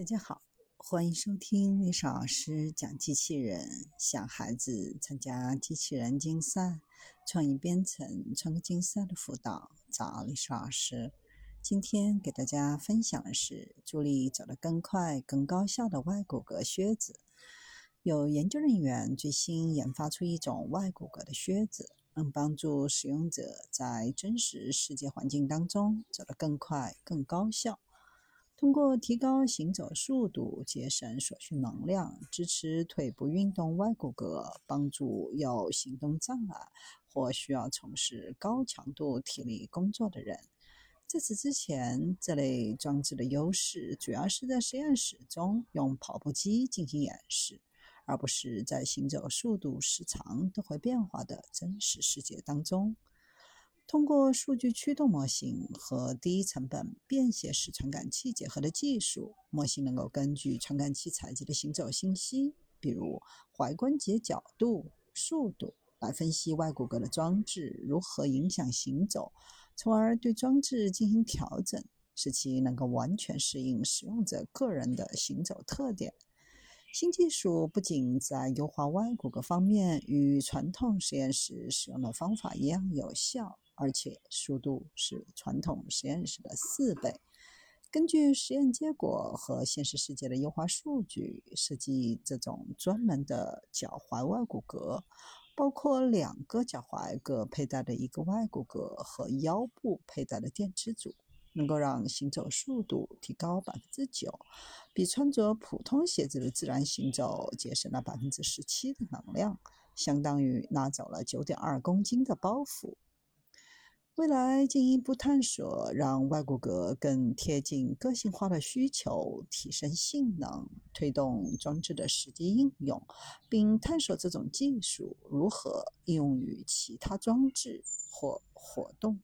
大家好，欢迎收听历史老师讲机器人。想孩子参加机器人竞赛、创意编程、创客竞赛的辅导，找历史老师。今天给大家分享的是助力走得更快、更高效的外骨骼靴子。有研究人员最新研发出一种外骨骼的靴子，能帮助使用者在真实世界环境当中走得更快、更高效。通过提高行走速度、节省所需能量、支持腿部运动外骨骼、帮助有行动障碍或需要从事高强度体力工作的人。在此之前，这类装置的优势主要是在实验室中用跑步机进行演示，而不是在行走速度时长都会变化的真实世界当中。通过数据驱动模型和低成本便携式传感器结合的技术，模型能够根据传感器采集的行走信息，比如踝关节角度、速度，来分析外骨骼的装置如何影响行走，从而对装置进行调整，使其能够完全适应使用者个人的行走特点。新技术不仅在优化外骨骼方面与传统实验室使用的方法一样有效。而且速度是传统实验室的四倍。根据实验结果和现实世界的优化数据，设计这种专门的脚踝外骨骼，包括两个脚踝各佩戴的一个外骨骼和腰部佩戴的电池组，能够让行走速度提高百分之九，比穿着普通鞋子的自然行走节省了百分之十七的能量，相当于拿走了九点二公斤的包袱。未来进一步探索，让外骨骼更贴近个性化的需求，提升性能，推动装置的实际应用，并探索这种技术如何应用于其他装置或活动。